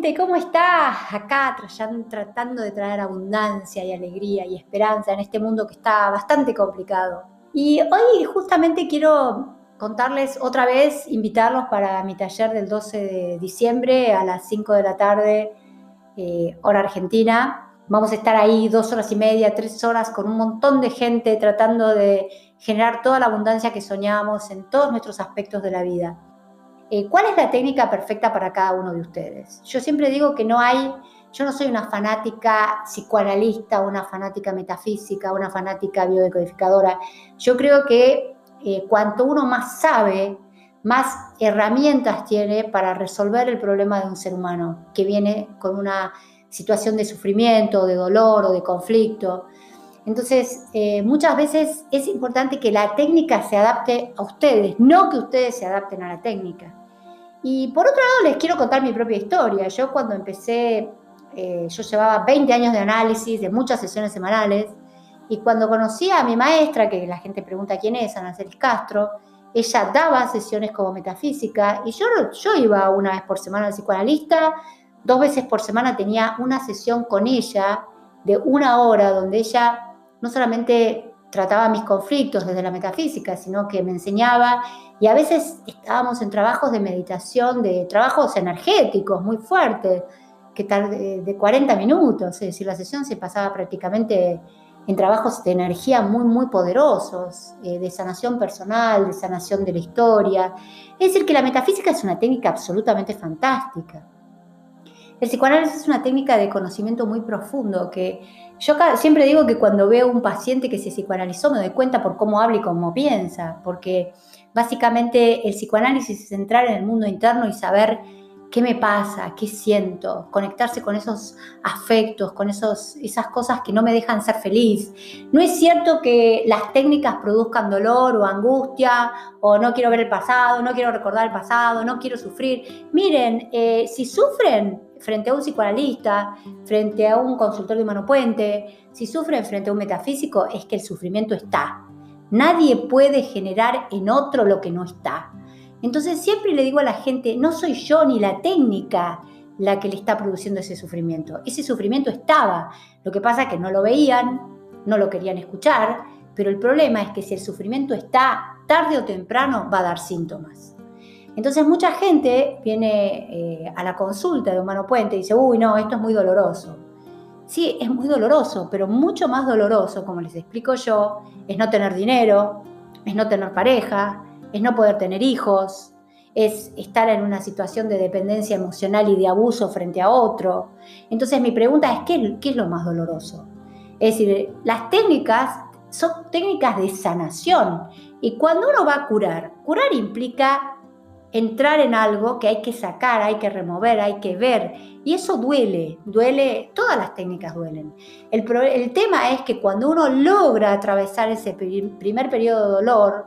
gente, ¿cómo está? Acá tratando de traer abundancia y alegría y esperanza en este mundo que está bastante complicado. Y hoy justamente quiero contarles otra vez, invitarlos para mi taller del 12 de diciembre a las 5 de la tarde, eh, hora argentina. Vamos a estar ahí dos horas y media, tres horas con un montón de gente tratando de generar toda la abundancia que soñamos en todos nuestros aspectos de la vida. Eh, ¿Cuál es la técnica perfecta para cada uno de ustedes? Yo siempre digo que no hay, yo no soy una fanática psicoanalista, una fanática metafísica, una fanática biodecodificadora. Yo creo que eh, cuanto uno más sabe, más herramientas tiene para resolver el problema de un ser humano que viene con una situación de sufrimiento, de dolor o de conflicto. Entonces, eh, muchas veces es importante que la técnica se adapte a ustedes, no que ustedes se adapten a la técnica. Y por otro lado, les quiero contar mi propia historia. Yo cuando empecé, eh, yo llevaba 20 años de análisis, de muchas sesiones semanales, y cuando conocí a mi maestra, que la gente pregunta quién es, Ana Celis Castro, ella daba sesiones como metafísica, y yo, yo iba una vez por semana al psicoanalista, dos veces por semana tenía una sesión con ella de una hora, donde ella no solamente trataba mis conflictos desde la metafísica, sino que me enseñaba y a veces estábamos en trabajos de meditación, de trabajos energéticos muy fuertes, que de, de 40 minutos, es decir, la sesión se pasaba prácticamente en trabajos de energía muy, muy poderosos, eh, de sanación personal, de sanación de la historia. Es decir, que la metafísica es una técnica absolutamente fantástica. El psicoanálisis es una técnica de conocimiento muy profundo que yo siempre digo que cuando veo un paciente que se psicoanalizó me doy cuenta por cómo habla y cómo piensa, porque básicamente el psicoanálisis es entrar en el mundo interno y saber qué me pasa, qué siento, conectarse con esos afectos, con esos, esas cosas que no me dejan ser feliz. No es cierto que las técnicas produzcan dolor o angustia, o no quiero ver el pasado, no quiero recordar el pasado, no quiero sufrir. Miren, eh, si sufren, frente a un psicoanalista, frente a un consultor de mano puente, si sufren frente a un metafísico, es que el sufrimiento está. Nadie puede generar en otro lo que no está. Entonces siempre le digo a la gente, no soy yo ni la técnica la que le está produciendo ese sufrimiento. Ese sufrimiento estaba. Lo que pasa es que no lo veían, no lo querían escuchar, pero el problema es que si el sufrimiento está, tarde o temprano va a dar síntomas. Entonces mucha gente viene eh, a la consulta de Humano Puente y dice, uy, no, esto es muy doloroso. Sí, es muy doloroso, pero mucho más doloroso, como les explico yo, es no tener dinero, es no tener pareja, es no poder tener hijos, es estar en una situación de dependencia emocional y de abuso frente a otro. Entonces mi pregunta es, ¿qué, qué es lo más doloroso? Es decir, las técnicas son técnicas de sanación y cuando uno va a curar, curar implica entrar en algo que hay que sacar, hay que remover, hay que ver. Y eso duele, duele, todas las técnicas duelen. El, el tema es que cuando uno logra atravesar ese primer periodo de dolor,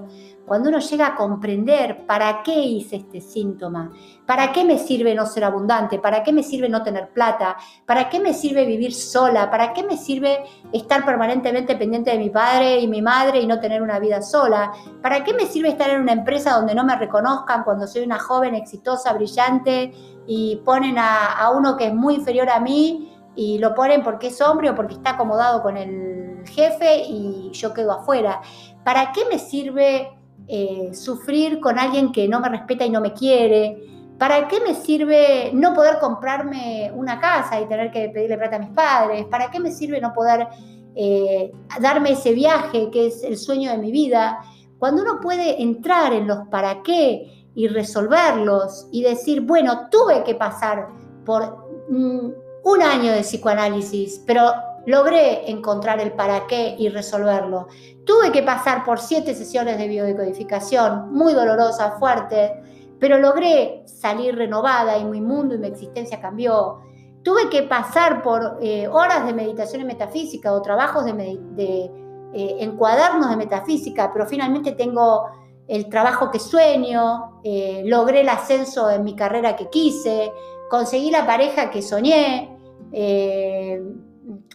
cuando uno llega a comprender para qué hice este síntoma, para qué me sirve no ser abundante, para qué me sirve no tener plata, para qué me sirve vivir sola, para qué me sirve estar permanentemente pendiente de mi padre y mi madre y no tener una vida sola, para qué me sirve estar en una empresa donde no me reconozcan cuando soy una joven exitosa, brillante y ponen a, uno que es muy inferior a mí y lo ponen porque es hombre o porque está acomodado con el jefe y yo quedo afuera. ¿Para qué me sirve eh, sufrir con alguien que no me respeta y no me quiere? ¿Para qué me sirve no poder comprarme una casa y tener que pedirle plata a mis padres? ¿Para qué me sirve no poder eh, darme ese viaje que es el sueño de mi vida? Cuando uno puede entrar en los para qué y resolverlos y decir, bueno, tuve que pasar por mm, un año de psicoanálisis, pero logré encontrar el para qué y resolverlo. Tuve que pasar por siete sesiones de biodecodificación, muy dolorosa, fuerte, pero logré salir renovada y mi mundo y mi existencia cambió. Tuve que pasar por eh, horas de meditación en metafísica o trabajos de, de eh, en cuadernos de metafísica, pero finalmente tengo el trabajo que sueño, eh, logré el ascenso en mi carrera que quise, conseguí la pareja que soñé,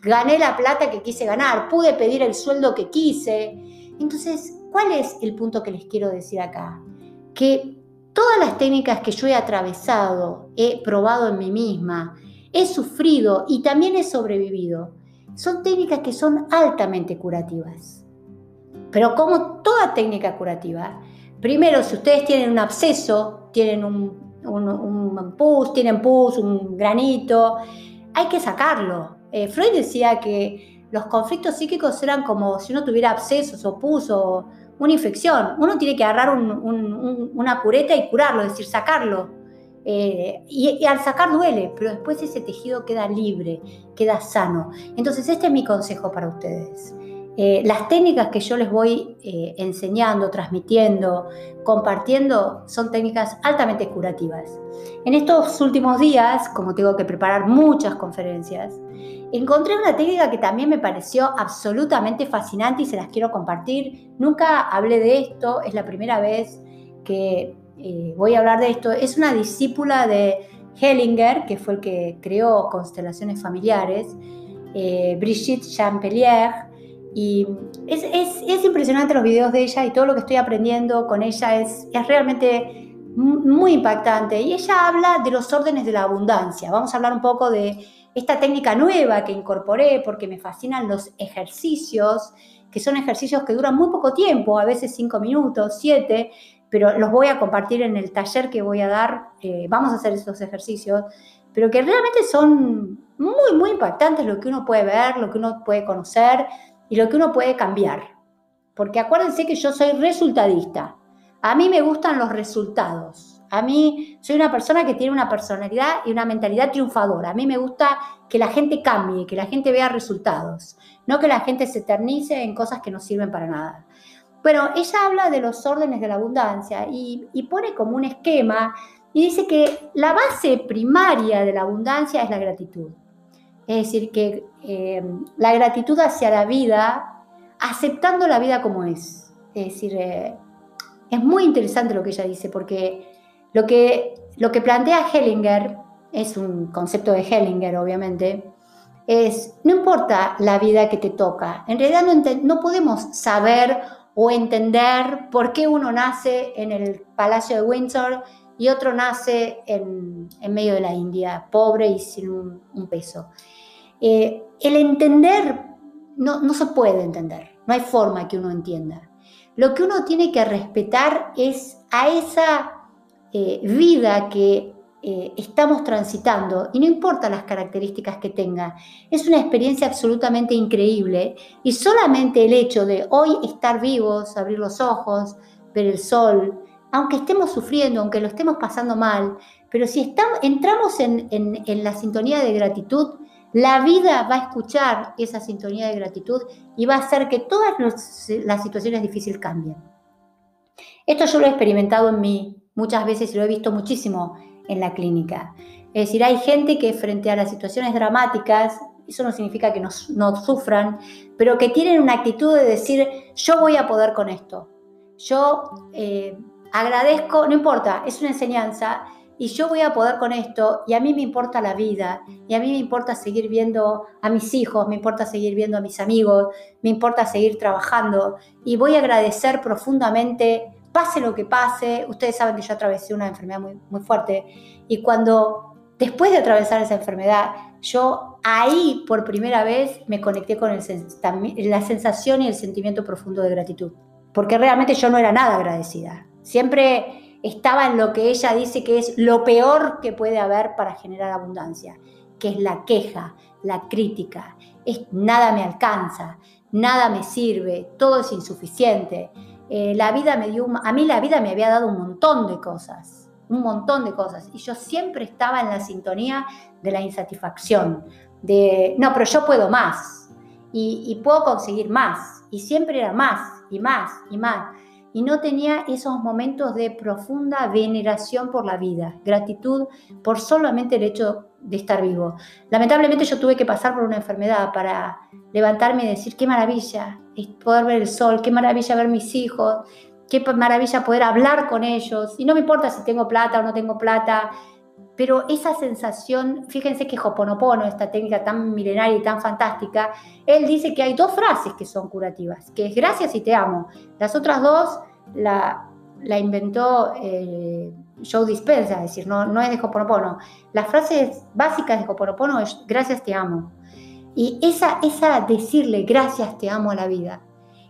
gané la plata que quise ganar, pude pedir el sueldo que quise. Entonces, ¿cuál es el punto que les quiero decir acá? Que todas las técnicas que yo he atravesado, he probado en mí misma, he sufrido y también he sobrevivido, son técnicas que son altamente curativas. Pero como toda técnica curativa, primero si ustedes tienen un absceso, tienen un, un, pus, tienen pus, un granito, hay que sacarlo. Eh, Freud decía que los conflictos psíquicos eran como si uno tuviera abscesos o pus o una infección. Uno tiene que agarrar una cureta y curarlo, es decir, sacarlo. Eh, y, al sacar duele, pero después ese tejido queda libre, queda sano. Entonces este es mi consejo para ustedes. Eh, las técnicas que yo les voy eh, enseñando, transmitiendo, compartiendo, son técnicas altamente curativas. En estos últimos días, como tengo que preparar muchas conferencias, encontré una técnica que también me pareció absolutamente fascinante y se las quiero compartir. Nunca hablé de esto, es la primera vez que eh, voy a hablar de esto, es una discípula de Hellinger, que fue el que creó constelaciones familiares, Brigitte Champelier, y es, impresionante los videos de ella y todo lo que estoy aprendiendo con ella es, es realmente muy impactante. Y ella habla de los órdenes de la abundancia. Vamos a hablar un poco de esta técnica nueva que incorporé porque me fascinan los ejercicios, que son ejercicios que duran muy poco tiempo, a veces cinco minutos, siete, pero los voy a compartir en el taller que voy a dar. Eh, vamos a hacer esos ejercicios, pero que realmente son muy, muy impactantes lo que uno puede ver, lo que uno puede conocer y lo que uno puede cambiar. Porque acuérdense que yo soy resultadista. A mí me gustan los resultados. A mí soy una persona que tiene una personalidad y una mentalidad triunfadora. A mí me gusta que la gente cambie, que la gente vea resultados, no que la gente se eternice en cosas que no sirven para nada. Bueno, ella habla de los órdenes de la abundancia y, pone como un esquema y dice que la base primaria de la abundancia es la gratitud. Es decir, que eh, la gratitud hacia la vida, aceptando la vida como es. Es decir, eh, es muy interesante lo que ella dice, porque lo que, lo que plantea Hellinger, es un concepto de Hellinger, obviamente, es, no importa la vida que te toca, en realidad no, no podemos saber o entender por qué uno nace en el Palacio de Windsor y otro nace en, medio de la India, pobre y sin un, peso. Eh, el entender no, se puede entender, no hay forma que uno entienda. Lo que uno tiene que respetar es a esa eh, vida que eh, estamos transitando y no importa las características que tenga, es una experiencia absolutamente increíble y solamente el hecho de hoy estar vivos, abrir los ojos, ver el sol, aunque estemos sufriendo, aunque lo estemos pasando mal, pero si estamos, entramos en, en la sintonía de gratitud, la vida va a escuchar esa sintonía de gratitud y va a hacer que todas las situaciones difíciles cambien. Esto yo lo he experimentado en mí muchas veces y lo he visto muchísimo en la clínica. Es decir, hay gente que frente a las situaciones dramáticas, eso no significa que no, sufran, pero que tienen una actitud de decir, yo voy a poder con esto. Yo eh, agradezco, no importa, es una enseñanza y yo voy a poder con esto y a mí me importa la vida y a mí me importa seguir viendo a mis hijos, me importa seguir viendo a mis amigos, me importa seguir trabajando y voy a agradecer profundamente pase lo que pase, ustedes saben que yo atravesé una enfermedad muy, muy fuerte y cuando después de atravesar esa enfermedad, yo ahí por primera vez me conecté con la sensación y el sentimiento profundo de gratitud, porque realmente yo no era nada agradecida. Siempre estaba en lo que ella dice que es lo peor que puede haber para generar abundancia, que es la queja, la crítica, es nada me alcanza, nada me sirve, todo es insuficiente. Eh, la vida me dio, a mí la vida me había dado un montón de cosas, un montón de cosas, y yo siempre estaba en la sintonía de la insatisfacción, de, no, pero yo puedo más, y, y puedo conseguir más, y siempre era más, y más, y más, y no tenía esos momentos de profunda veneración por la vida, gratitud por solamente el hecho de estar vivo. Lamentablemente yo tuve que pasar por una enfermedad para levantarme y decir, qué maravilla poder ver el sol, qué maravilla ver mis hijos, qué maravilla poder hablar con ellos. Y no me importa si tengo plata o no tengo plata, pero esa sensación, fíjense que Hoponopono, esta técnica tan milenaria y tan fantástica, él dice que hay dos frases que son curativas, que es gracias y te amo. Las otras dos la, inventó eh, Joe Dispensa, es decir, no, no es de Hoponopono. Las frases básicas de Hoponopono es gracias te amo. Y esa, esa decirle gracias te amo a la vida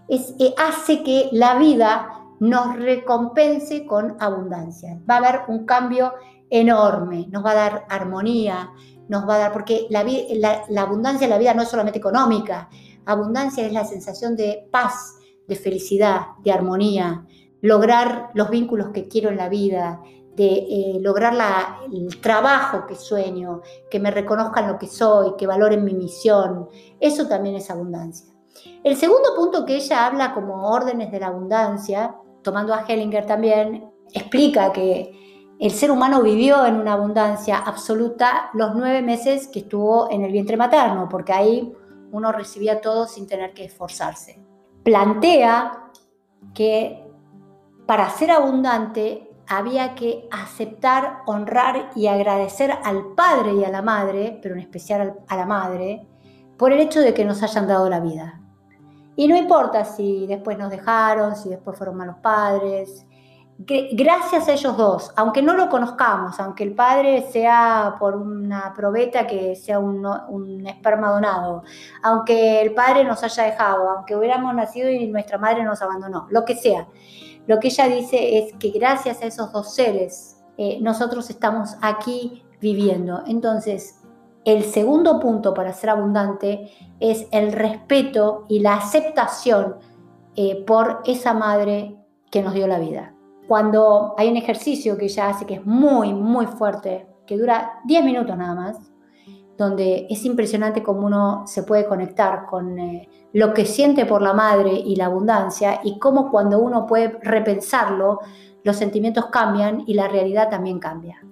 es, eh, hace que la vida nos recompense con abundancia. Va a haber un cambio enorme, nos va a dar armonía, nos va a dar, porque la, la, abundancia en la vida no es solamente económica, abundancia es la sensación de paz, de felicidad, de armonía, lograr los vínculos que quiero en la vida, de eh, lograr el trabajo que sueño, que me reconozcan lo que soy, que valoren mi misión. Eso también es abundancia. El segundo punto que ella habla como órdenes de la abundancia, tomando a Hellinger también, explica que el ser humano vivió en una abundancia absoluta los nueve meses que estuvo en el vientre materno, porque ahí uno recibía todo sin tener que esforzarse. Plantea que para ser abundante había que aceptar, honrar y agradecer al padre y a la madre, pero en especial a la madre, por el hecho de que nos hayan dado la vida. Y no importa si después nos dejaron, si después fueron malos padres, gracias a ellos dos, aunque no lo conozcamos, aunque el padre sea por una probeta que sea un, un, esperma donado, aunque el padre nos haya dejado, aunque hubiéramos nacido y nuestra madre nos abandonó, lo que sea. Lo que ella dice es que gracias a esos dos seres eh, nosotros estamos aquí viviendo. Entonces, el segundo punto para ser abundante es el respeto y la aceptación eh, por esa madre que nos dio la vida cuando hay un ejercicio que ella hace que es muy, muy fuerte, que dura 10 minutos nada más, donde es impresionante cómo uno se puede conectar con eh, lo que siente por la madre y la abundancia y cómo cuando uno puede repensarlo, los sentimientos cambian y la realidad también cambia.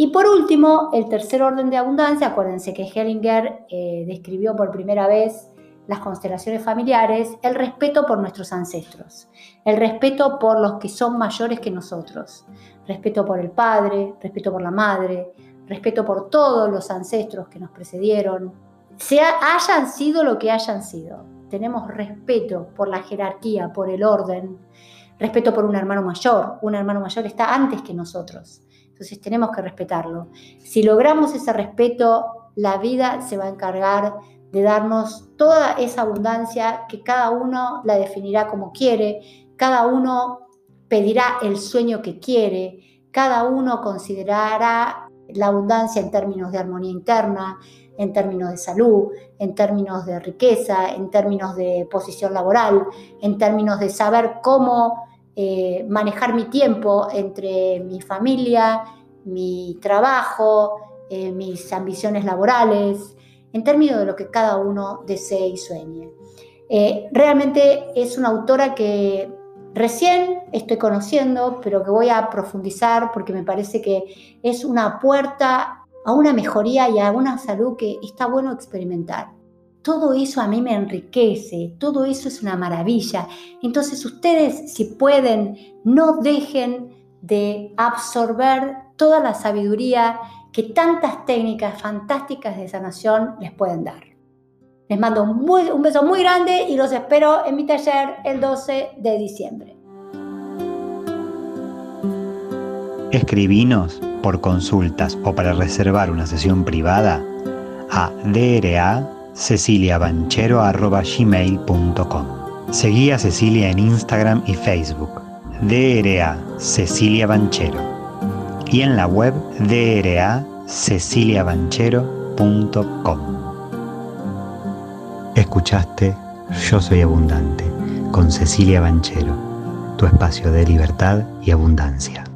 Y por último, el tercer orden de abundancia, acuérdense que Hellinger eh, describió por primera vez las constelaciones familiares, el respeto por nuestros ancestros, el respeto por los que son mayores que nosotros, respeto por el padre, respeto por la madre, respeto por todos los ancestros que nos precedieron, sea, hayan sido lo que hayan sido. Tenemos respeto por la jerarquía, por el orden, respeto por un hermano mayor. Un hermano mayor está antes que nosotros. Entonces tenemos que respetarlo. Si logramos ese respeto, la vida se va a encargar de darnos toda esa abundancia que cada uno la definirá como quiere, cada uno pedirá el sueño que quiere, cada uno considerará la abundancia en términos de armonía interna, en términos de salud, en términos de riqueza, en términos de posición laboral, en términos de saber cómo eh, manejar mi tiempo entre mi familia, mi trabajo, eh, mis ambiciones laborales, en términos de lo que cada uno desee y sueñe. Eh, realmente es una autora que recién estoy conociendo, pero que voy a profundizar porque me parece que es una puerta a una mejoría y a una salud que está bueno experimentar. Todo eso a mí me enriquece, todo eso es una maravilla. Entonces ustedes, si pueden, no dejen de absorber toda la sabiduría que tantas técnicas fantásticas de sanación les pueden dar. Les mando un, beso muy grande y los espero en mi taller el 12 de diciembre. Escribinos por consultas o para reservar una sesión privada a dra ceciliabanchero.gmail.com Seguí a Cecilia en Instagram y Facebook, DRA Cecilia Banchero y en la web draceciliabanchero.com. Escuchaste Yo Soy Abundante con Cecilia Banchero, tu espacio de libertad y abundancia.